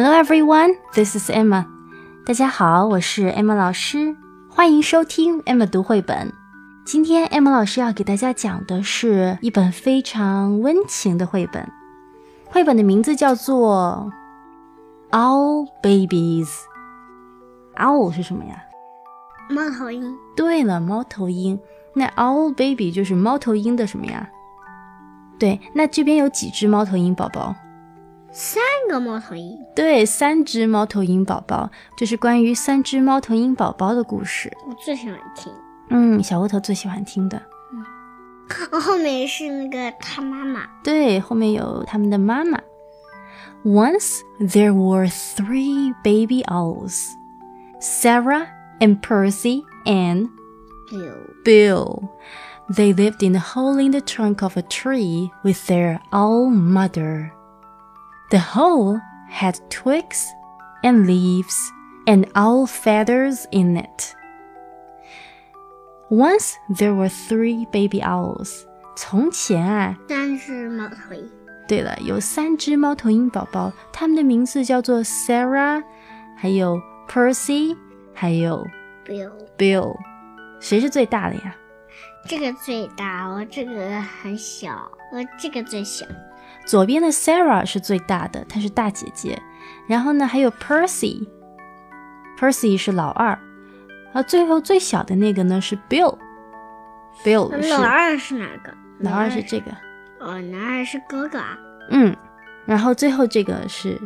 Hello everyone, this is Emma. 大家好，我是 Emma 老师，欢迎收听 Emma 读绘本。今天 Emma 老师要给大家讲的是一本非常温情的绘本，绘本的名字叫做《Owl Babies》。Owl 是什么呀？猫头鹰。对了，猫头鹰。那 Owl Baby 就是猫头鹰的什么呀？对，那这边有几只猫头鹰宝宝？三个猫头鹰，对，三只猫头鹰宝宝，这是关于三只猫头鹰宝宝的故事。我最喜欢听，嗯，小窝头最喜欢听的。嗯，后面是那个他妈妈，对，后面有他们的妈妈。Once there were three baby owls, Sarah and Percy and Bill. Bill. They lived in a hole in the trunk of a tree with their owl mother. The hole had twigs and leaves and owl feathers in it. Once there were three baby owls. 从前啊，三只猫头鹰。对了，有三只猫头鹰宝宝，它们的名字叫做 Sarah，还有 Percy，还有 Bill。 Bill。谁是最大的呀？这个最大，我这个很小，我这个最小。 左边的 Sarah 是最大的，她是大姐姐。然后呢，还有 Percy，Percy 是老二。啊，最后最小的那个呢是 Bill，Bill 是老二是哪个？老二是这个。哦，老二是哥哥啊。嗯，然后最后这个是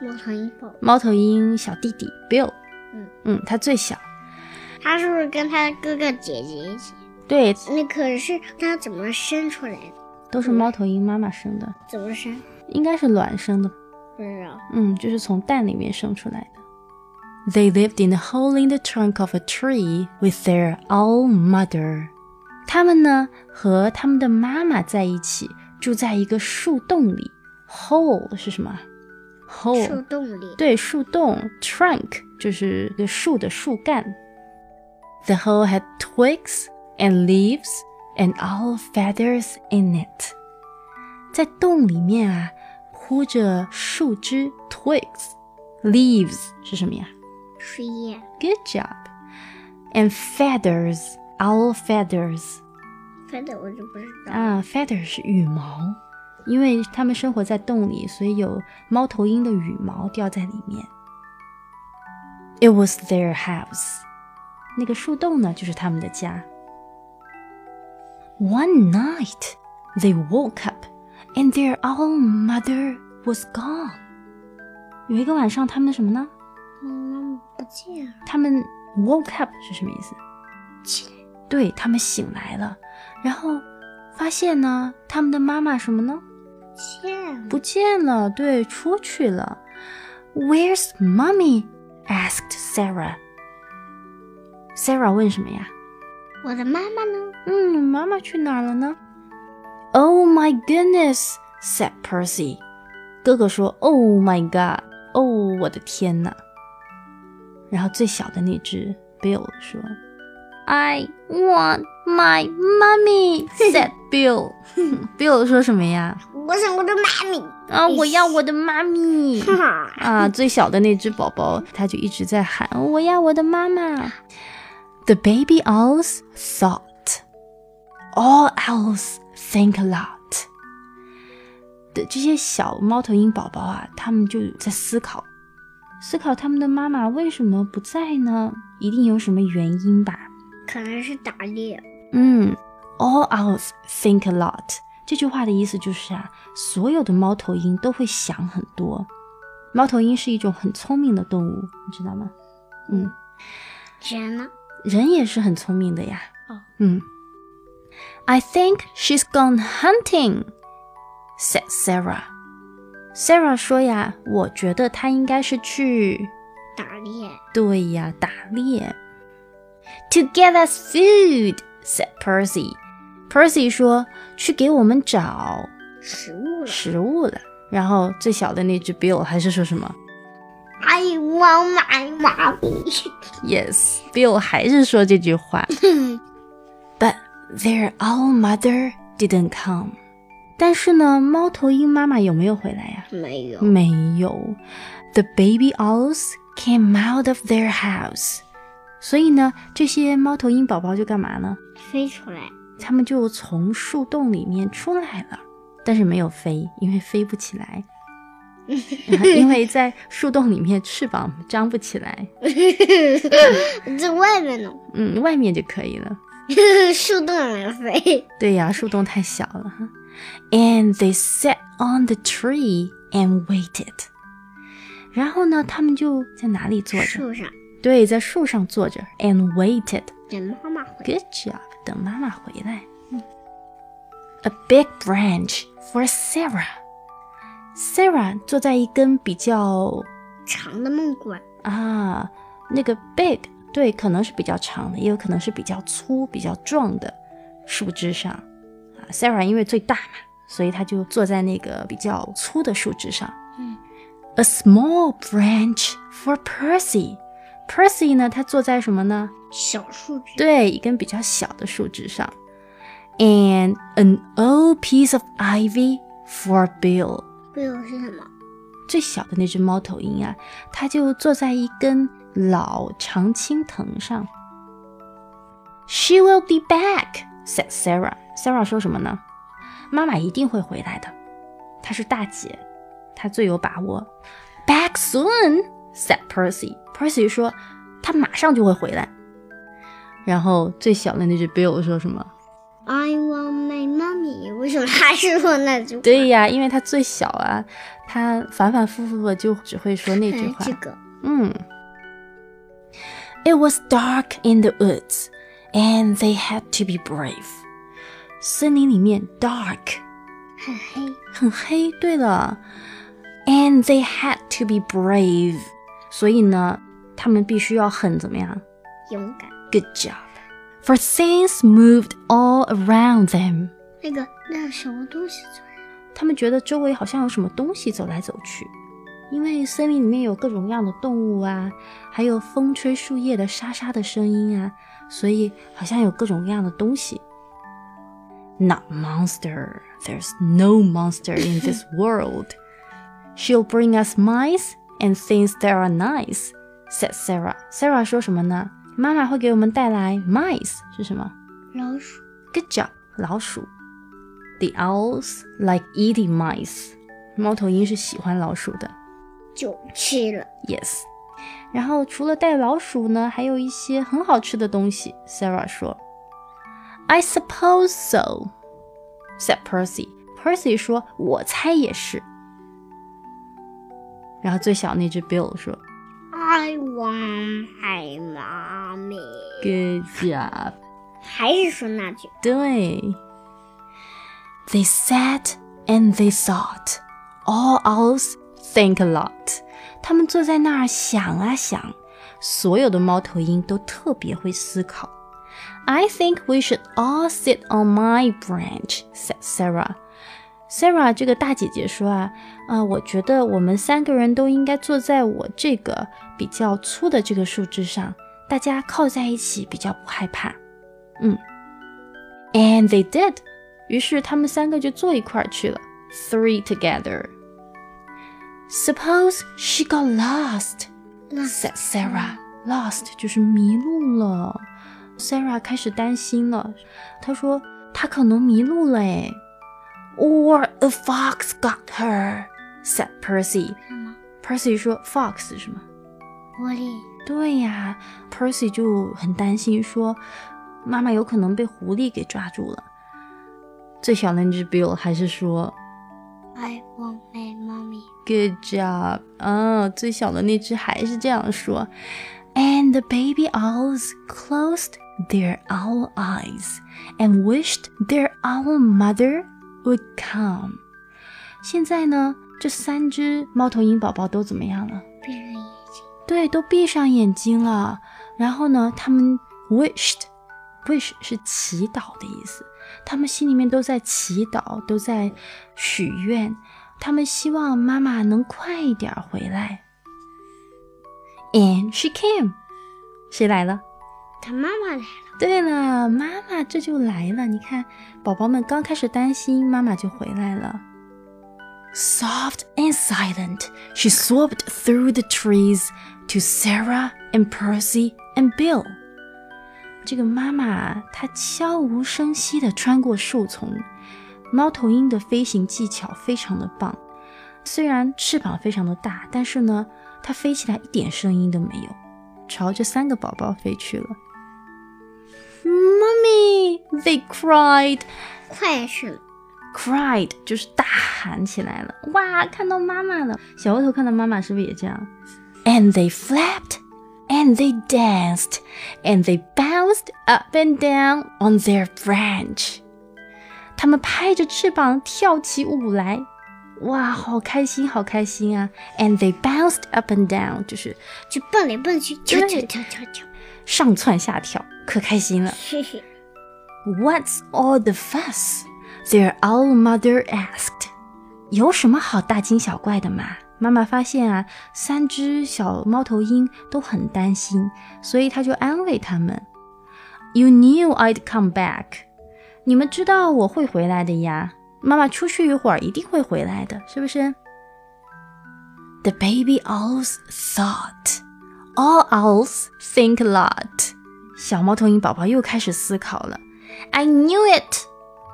猫头鹰宝宝。猫头鹰小弟弟 Bill。嗯嗯，他最小。他是不是跟他哥哥姐姐一起？对，那可是他怎么生出来的？都是猫头鹰妈妈生的。怎么生？应该是卵生的。不知道。嗯，就是从蛋里面生出来的。They lived in a hole in the trunk of a tree with their owl mother. 他们呢和他们的妈妈在一起，住在一个树洞里。Hole 是什么？Hole 树洞里。对，树洞。Trunk 就是个树的树干。The hole had twigs and leaves And all feathers in it. 在洞里面啊，铺着树枝 twigs。Leaves 是什么呀？树叶。Good job. And feathers, owl feathers. feather 我就不知道。啊，feather 是羽毛，因为它们生活在洞里，所以有猫头鹰的羽毛掉在里面。It was their house. 那个树洞呢，就是他们的家。One night, they woke up, and their own mother was gone. 有一个晚上，他们的什么呢？妈妈不见了。他们 woke up 是什么意思？起来。对他们醒来了，然后发现呢，他们的妈妈什么呢？见了。不见了，对，出去了。Where's mommy? asked Sarah. Sarah 问什么呀？我的妈妈呢？嗯，妈妈去哪儿了呢？Oh my goodness, said Percy. 哥哥说：“Oh my god，哦，我的天哪！”然后最小的那只 Bill 说：“I want my mommy,” said Bill. Bill 说什么呀？我想我的妈咪。啊，我要我的妈咪！啊，最小的那只宝宝，他就一直在喊：“我要我的妈妈。” The baby owls thought. All owls think a lot. 的这些小猫头鹰宝宝啊，他们就在思考，思考他们的妈妈为什么不在呢？一定有什么原因吧？可能是打猎。嗯，All owls think a lot. 这句话的意思就是啊，所有的猫头鹰都会想很多。猫头鹰是一种很聪明的动物，你知道吗？嗯，人呢？人也是很聪明的呀。哦，嗯，I think she's gone hunting," said Sarah. Sarah 说呀，我觉得她应该是去，打猎。对呀，打猎。To get us food," said Percy. Percy 说去给我们找食物了。食物了。然后最小的那只 Bill 还是说什么 Want my mommy.？Yes，Bill 还是说这句话。But their owl mother didn't come. 但是呢，猫头鹰妈妈有没有回来呀、没有。没有。The baby owls came out of their house。所以呢，这些猫头鹰宝宝就干嘛呢？飞出来，它们就从树洞里面出来了，但是没有飞，因为飞不起来，因为在树洞里面翅膀张不起来，在外面呢？嗯，外面就可以了。树洞里飞。对呀，树洞太小了。And they sat on the tree and waited。然后呢，他们就在哪里坐着？树上对，在树上坐着，and waited。等妈妈回来。Good job，等妈妈回来。A big branch for Sarah。Sarah 坐在一根比较长的木棍，啊，那个 big 对，可能是比较长的，也有可能是比较粗、比较壮的树枝上。啊，Sarah 因为最大嘛，所以她就坐在那个比较粗的树枝上。嗯，A small branch for Percy。Percy 呢，他坐在什么呢？小树枝。对，一根比较小的树枝上。And an old piece of ivy for Bill。背后是什么？最小的那只猫头鹰啊，它就坐在一根老常青藤上。She will be back," said Sarah. Sarah 说什么呢？妈妈一定会回来的，她是大姐，她最有把握。Back soon," said Percy. Percy 说他马上就会回来。然后最小的那只 Bill 说什么？是说那句话？对呀，因为他最小啊，他反反复复的就只会说那句话。哎这个嗯。It was dark in the woods, and they had to be brave. 森林里面 dark 很黑，很黑。对了，and they had to be brave. 所以呢，他们必须要很怎么样勇敢。 ？Good job. For things moved all around them. 那个那什么东西走来？他们觉得周围好像有什么东西走来走去，因为森林里面有各种各样的动物啊，还有风吹树叶的沙沙的声音啊，所以好像有各种各样的东西。Not monster. There's no monster in this world. She'll bring us mice and things that are nice," said Sarah. Sarah 说什么呢？妈妈会给我们带来 mice 是什么？老鼠。Good job，老鼠。The owls like eating mice。猫头鹰是喜欢老鼠的。就吃了。Yes。然后除了带老鼠呢，还有一些很好吃的东西。Sarah 说：“I suppose so,” said Percy. Percy 说：“我猜也是。”然后最小那只 Bill 说 I want my mommy。：“Good job。”还是说那句。对。They sat and they thought. All owls think a lot. 他们坐在那儿想啊想，所有的猫头鹰都特别会思考。I think we should all sit on my branch," said Sarah. Sarah 这个大姐姐说啊，啊、我觉得我们三个人都应该坐在我这个比较粗的这个树枝上，大家靠在一起比较不害怕。嗯，And they did. 于是他们三个就坐一块儿去了，three together. Suppose she got lost, said Sarah. Lost 就是迷路了。Sarah 开始担心了，她说她可能迷路了诶。Or a fox got her, said Percy. Percy 说 fox 是吗？狐狸。对呀，Percy 就很担心说，妈妈有可能被狐狸给抓住了。最小的那只 Bill 还是说 I want my mommy。Good job，啊，最小的那只还是这样说。And the baby owls closed their owl eyes and wished their owl mother would come。现在呢，这三只猫头鹰宝宝都怎么样了？闭上眼睛。对，都闭上眼睛了。然后呢，他们 wished，wish 是祈祷的意思。他们心里面都在祈祷，都在许愿。他们希望妈妈能快一点回来。And she came，谁来了 他妈妈来了。对了，妈妈这就来了。你看，宝宝们刚开始担心，妈妈就回来了。Soft and silent, she swept through the trees to Sarah and Percy and Bill. 这个妈妈她悄无声息地穿过树丛。猫头鹰的飞行技巧非常的棒，虽然翅膀非常的大，但是呢，它飞起来一点声音都没有，朝着三个宝宝飞去了。Mommy, they cried. 快是 Cried 就是大喊起来了，哇，看到妈妈了。小窝头看到妈妈是不是也这样？And they flapped, and they danced, and they bounced up and down on their branch. 他们拍着翅膀跳起舞来，哇，好开心，好开心啊！And they bounced up and down，就是就蹦来蹦去，跳跳跳跳跳。上蹿下跳，可开心了。嘿嘿， What's all the fuss? Their owl mother asked. 有什么好大惊小怪的嘛？ 妈妈发现啊，三只小猫头鹰都很担心，所以她就安慰他们：“You knew I'd come back. 你们知道我会回来的呀。妈妈出去一会儿一定会回来的，是不是？”The baby owls thought. All owls think a lot. 小猫头鹰宝宝又开始思考了。I knew it,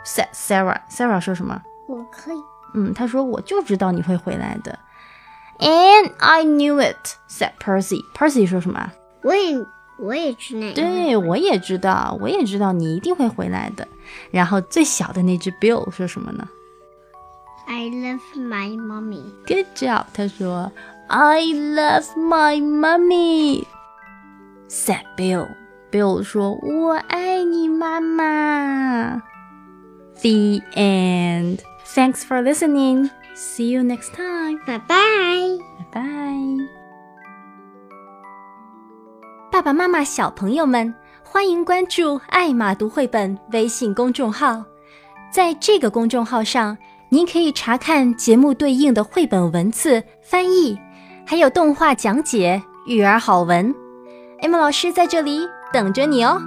said Sarah. Sarah 说什么？我可以。嗯，她说我就知道你会回来的。And I knew it, said Percy. Percy 说什么？我也我也知道。对，我也知道，我也知道你一定会回来的。然后最小的那只 Bill 说什么呢 I love my mommy. ？Good job，他说 I love my mummy, said Bill. Bill 说我爱你妈妈。The end. Thanks for listening. See you next time. bye bye bye.。爸爸妈妈、小朋友们，欢迎关注“爱马读绘本”微信公众号。在这个公众号上，您可以查看节目对应的绘本文字翻译，还有动画讲解、育儿好文。艾玛老师在这里等着你哦。